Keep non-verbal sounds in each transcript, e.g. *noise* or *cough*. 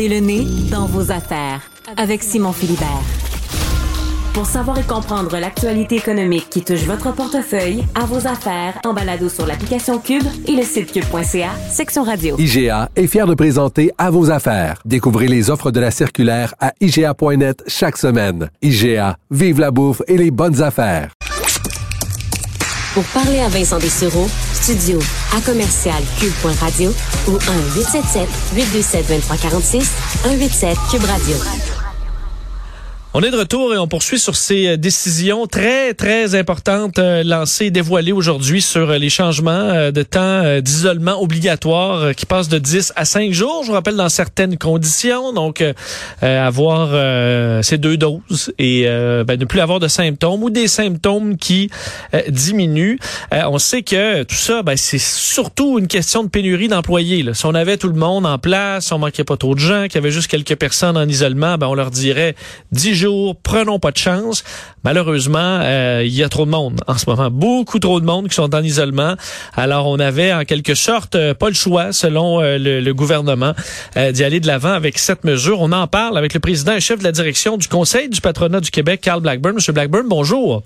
Gardez le nez dans vos affaires avec Simon Philibert. Pour savoir et comprendre l'actualité économique qui touche votre portefeuille, à vos affaires, en balado sur l'application Cube et le site cube.ca, section radio. IGA est fier de présenter À vos affaires. Découvrez les offres de la circulaire à IGA.net chaque semaine. IGA, vive la bouffe et les bonnes affaires. Pour parler à Vincent Dessureau, studio à commercial cube.radio ou 1-877-827-2346, 187 Cube Radio. On est de retour et on poursuit sur ces euh, décisions très, très importantes euh, lancées et dévoilées aujourd'hui sur euh, les changements de temps d'isolement obligatoire qui passent de 10 à 5 jours. Je vous rappelle, dans certaines conditions, donc avoir ces deux doses et ben, ne plus avoir de symptômes ou des symptômes qui diminuent. On sait que tout ça, ben, c'est surtout une question de pénurie d'employés. Si on avait tout le monde en place, si on manquait pas trop de gens, qu'il y avait juste quelques personnes en isolement, ben, on leur dirait 10 jours, prenons pas de chance. Malheureusement, euh, il y a trop de monde en ce moment. Beaucoup trop de monde qui sont en isolement. Alors, on avait en quelque sorte euh, pas le choix, selon euh, le, le gouvernement, d'y aller de l'avant avec cette mesure. On en parle avec le président et chef de la direction du Conseil du patronat du Québec, Carl Blackburn. Monsieur Blackburn, bonjour.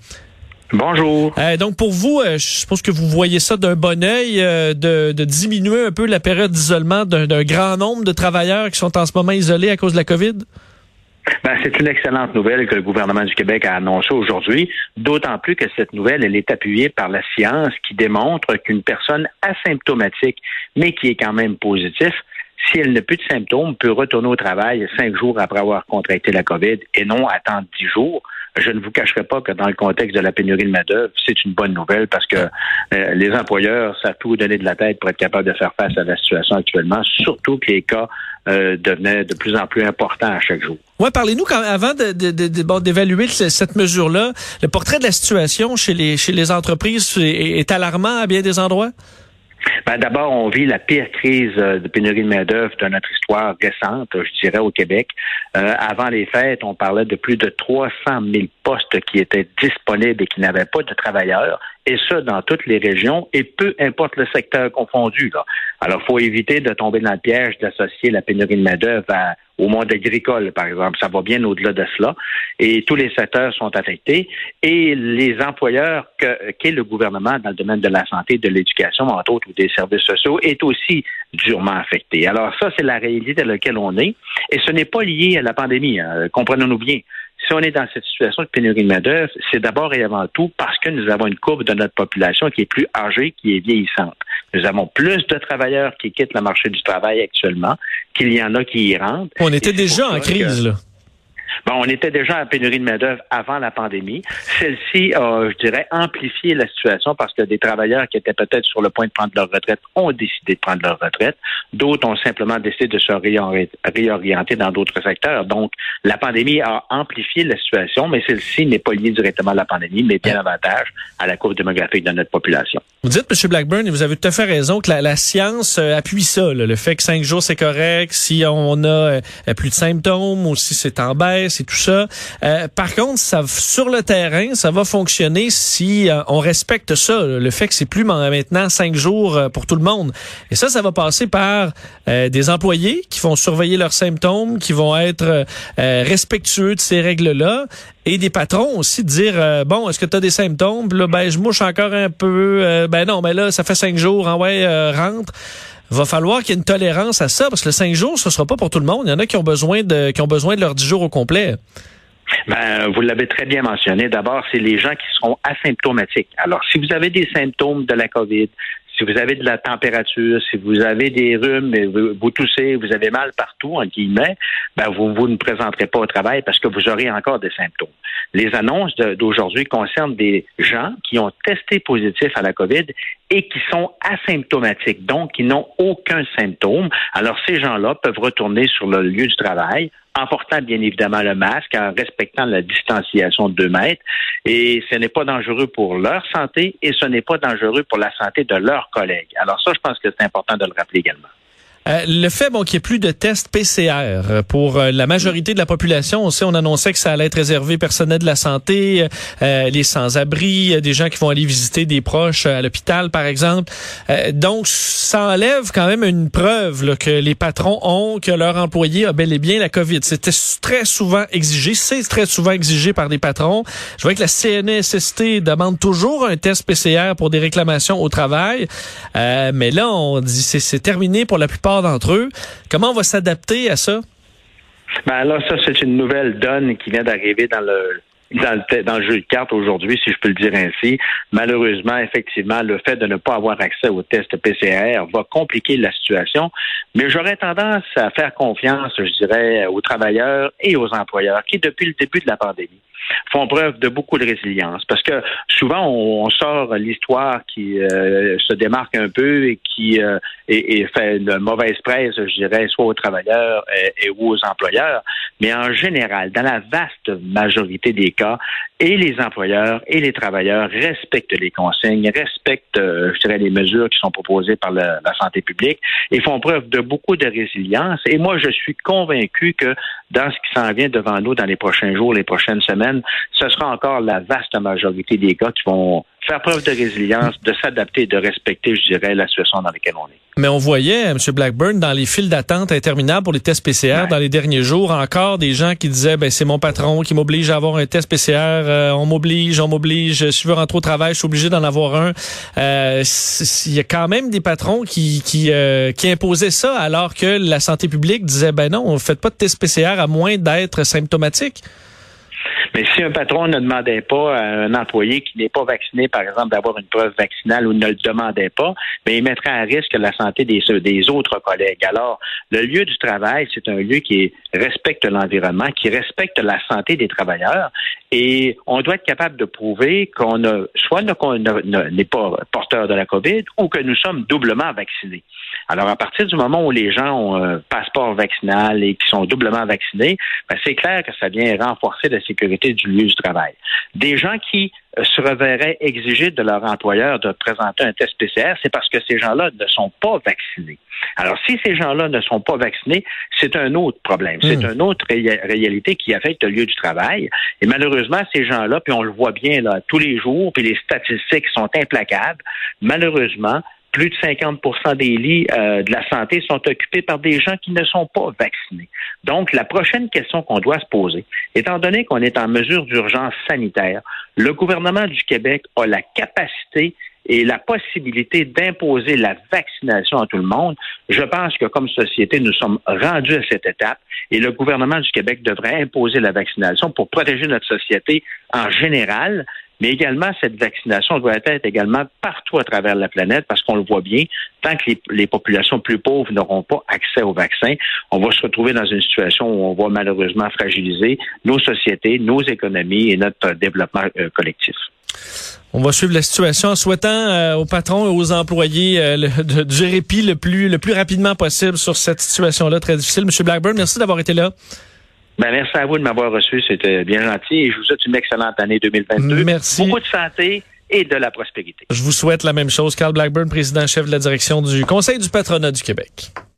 Bonjour. Euh, donc pour vous, euh, je suppose que vous voyez ça d'un bon œil, euh, de, de diminuer un peu la période d'isolement d'un grand nombre de travailleurs qui sont en ce moment isolés à cause de la COVID? Ben, c'est une excellente nouvelle que le gouvernement du Québec a annoncée aujourd'hui, d'autant plus que cette nouvelle, elle est appuyée par la science qui démontre qu'une personne asymptomatique, mais qui est quand même positif, si elle n'a plus de symptômes, peut retourner au travail cinq jours après avoir contracté la COVID et non attendre dix jours. Je ne vous cacherai pas que dans le contexte de la pénurie de main-d'œuvre, c'est une bonne nouvelle parce que euh, les employeurs savent tout donner de la tête pour être capables de faire face à la situation actuellement, surtout que les cas euh, devenaient de plus en plus importants à chaque jour. Ouais, parlez-nous quand avant d'évaluer ce- cette mesure-là. Le portrait de la situation chez les chez les entreprises est alarmant à bien des endroits? Ben, D'abord, on vit la pire crise euh, de pénurie de main-d'œuvre de notre histoire récente, je dirais, au Québec. Euh, avant les fêtes, on parlait de plus de 300 000 postes qui étaient disponibles et qui n'avaient pas de travailleurs, et ça dans toutes les régions, et peu importe le secteur confondu. Alors, il faut éviter de tomber dans le piège d'associer la pénurie de main-d'œuvre à- au monde agricole, par exemple. Ça va bien au-delà de cela. Et tous les secteurs sont affectés. Et les employeurs que- qu'est le gouvernement dans le domaine de la santé, de l'éducation, entre autres, ou des services sociaux, est aussi durement affecté. Alors ça, c'est la réalité dans laquelle on est. Et ce n'est pas lié à la pandémie. hein. Comprenons-nous bien. Si on est dans cette situation de pénurie de main-d'œuvre, c'est d'abord et avant tout parce que nous avons une courbe de notre population qui est plus âgée, qui est vieillissante. Nous avons plus de travailleurs qui quittent le marché du travail actuellement qu'il y en a qui y rentrent. On était déjà en crise que- là. Bon, on était déjà en pénurie de main-d'œuvre avant la pandémie. Celle-ci a, je dirais, amplifié la situation parce que des travailleurs qui étaient peut-être sur le point de prendre leur retraite ont décidé de prendre leur retraite. D'autres ont simplement décidé de se réori- réorienter dans d'autres secteurs. Donc, la pandémie a amplifié la situation, mais celle-ci n'est pas liée directement à la pandémie, mais bien davantage à la courbe démographique de notre population. Vous dites, M. Blackburn, et vous avez tout à fait raison, que la, science euh, appuie ça, là, le fait que cinq jours c'est correct, si on a euh, plus de symptômes ou si c'est en baisse et tout ça. Euh, par contre, ça, sur le terrain, ça va fonctionner si on respecte ça, là, le fait que c'est plus ma- maintenant cinq jours pour tout le monde. Et ça, ça va passer par des employés qui vont surveiller leurs symptômes, qui vont être respectueux de ces règles-là, et des patrons aussi dire euh, bon, est-ce que tu as des symptômes? Là, ben je mouche encore un peu. Euh, ben non, mais là, ça fait cinq jours, hein, ouais, euh, rentre. Va falloir qu'il y ait une tolérance à ça, parce que le cinq jours, ce sera pas pour tout le monde. Il y en a qui ont besoin de qui ont besoin de leurs dix jours au complet. Ben, vous l'avez très bien mentionné. D'abord, c'est les gens qui sont asymptomatiques. Alors, si vous avez des symptômes de la COVID, si vous avez de la température, si vous avez des rhumes, vous, vous toussez, vous avez mal partout, en guillemets, ben vous, vous ne présenterez pas au travail parce que vous aurez encore des symptômes. Les annonces d'aujourd'hui concernent des gens qui ont testé positif à la COVID et qui sont asymptomatiques, donc qui n'ont aucun symptôme. Alors ces gens-là peuvent retourner sur le lieu du travail en portant bien évidemment le masque, en respectant la distanciation de deux mètres. Et ce n'est pas dangereux pour leur santé et ce n'est pas dangereux pour la santé de leurs collègues. Alors ça, je pense que c'est important de le rappeler également. Euh, le fait bon, qu'il n'y ait plus de tests PCR pour euh, la majorité de la population, on sait, on annonçait que ça allait être réservé personnel de la santé, euh, les sans-abri, des gens qui vont aller visiter des proches à l'hôpital, par exemple. donc, ça enlève quand même une preuve que les patrons ont que leur employé a bel et bien la COVID. C'était très souvent exigé, c'est très souvent exigé par des patrons. Je vois que la CNSST demande toujours un test PCR pour des réclamations au travail, mais là, on dit c'est terminé pour la plupart d'entre eux. Comment on va s'adapter à ça? Ben là, ça, c'est une nouvelle donne qui vient d'arriver dans le dans le, jeu de cartes aujourd'hui, si je peux le dire ainsi. Malheureusement, effectivement, le fait de ne pas avoir accès au test PCR va compliquer la situation, mais j'aurais tendance à faire confiance, je dirais, aux travailleurs et aux employeurs qui, depuis le début de la pandémie, font preuve de beaucoup de résilience. Parce que souvent, on, sort l'histoire qui euh, se démarque un peu et qui euh, et, fait une mauvaise presse, je dirais, soit aux travailleurs et, ou aux employeurs. Mais en général, dans la vaste majorité des cas, et les employeurs et les travailleurs respectent les consignes, respectent, euh, je dirais, les mesures qui sont proposées par la santé publique et font preuve de beaucoup de résilience. Et moi, je suis convaincu que dans ce qui s'en vient devant nous dans les prochains jours, les prochaines semaines, ce sera encore la vaste majorité des cas qui vont faire preuve de résilience, de s'adapter, de respecter, je dirais, la situation dans laquelle on est. Mais on voyait, M. Blackburn, dans les files d'attente interminables pour les tests PCR dans les derniers jours, encore des gens qui disaient, ben c'est mon patron qui m'oblige à avoir un test PCR, euh, on m'oblige, on m'oblige, si je veux rentrer au travail, je suis obligé d'en avoir un. Euh, il y a quand même des patrons qui qui, euh, qui imposaient ça, alors que la santé publique disait, ben non, on fait pas de test PCR à moins d'être symptomatique. Mais si un patron ne demandait pas à un employé qui n'est pas vacciné, par exemple, d'avoir une preuve vaccinale ou ne le demandait pas, mais ben, il mettrait à risque la santé des, des autres collègues. Alors, le lieu du travail, c'est un lieu qui respecte l'environnement, qui respecte la santé des travailleurs, et on doit être capable de prouver qu'on a soit n'est pas porteur de la COVID ou que nous sommes doublement vaccinés. Alors, à partir du moment où les gens ont un passeport vaccinal et qui sont doublement vaccinés, ben, c'est clair que ça vient renforcer la sécurité du lieu du travail. Des gens qui euh, se reverraient exiger de leur employeur de présenter un test PCR, c'est parce que ces gens-là ne sont pas vaccinés. Alors, si ces gens-là ne sont pas vaccinés, c'est un autre problème. C'est hmm. une autre réalité qui affecte le lieu du travail. Et malheureusement, ces gens-là, puis on le voit bien là tous les jours, puis les statistiques sont implacables. Malheureusement, plus de 50% des lits euh, de la santé sont occupés par des gens qui ne sont pas vaccinés. Donc, la prochaine question qu'on doit se poser, étant donné qu'on est en mesure d'urgence sanitaire, le gouvernement du Québec a la capacité et la possibilité d'imposer la vaccination à tout le monde, je pense que comme société, nous sommes rendus à cette étape et le gouvernement du Québec devrait imposer la vaccination pour protéger notre société en général, mais également cette vaccination doit être également partout à travers la planète parce qu'on le voit bien, tant que les, populations plus pauvres n'auront pas accès au vaccin, on va se retrouver dans une situation où on va malheureusement fragiliser nos sociétés, nos économies et notre développement euh, collectif. On va suivre la situation en souhaitant euh, aux patrons et aux employés euh, gérer *laughs* répit le plus, le plus rapidement possible sur cette situation-là très difficile. Monsieur Blackburn, merci d'avoir été là. Ben, merci à vous de m'avoir reçu. C'était bien gentil et je vous souhaite une excellente année 2022. Merci. Beaucoup de santé et de la prospérité. Je vous souhaite la même chose. Carl Blackburn, président-chef de la direction du Conseil du patronat du Québec.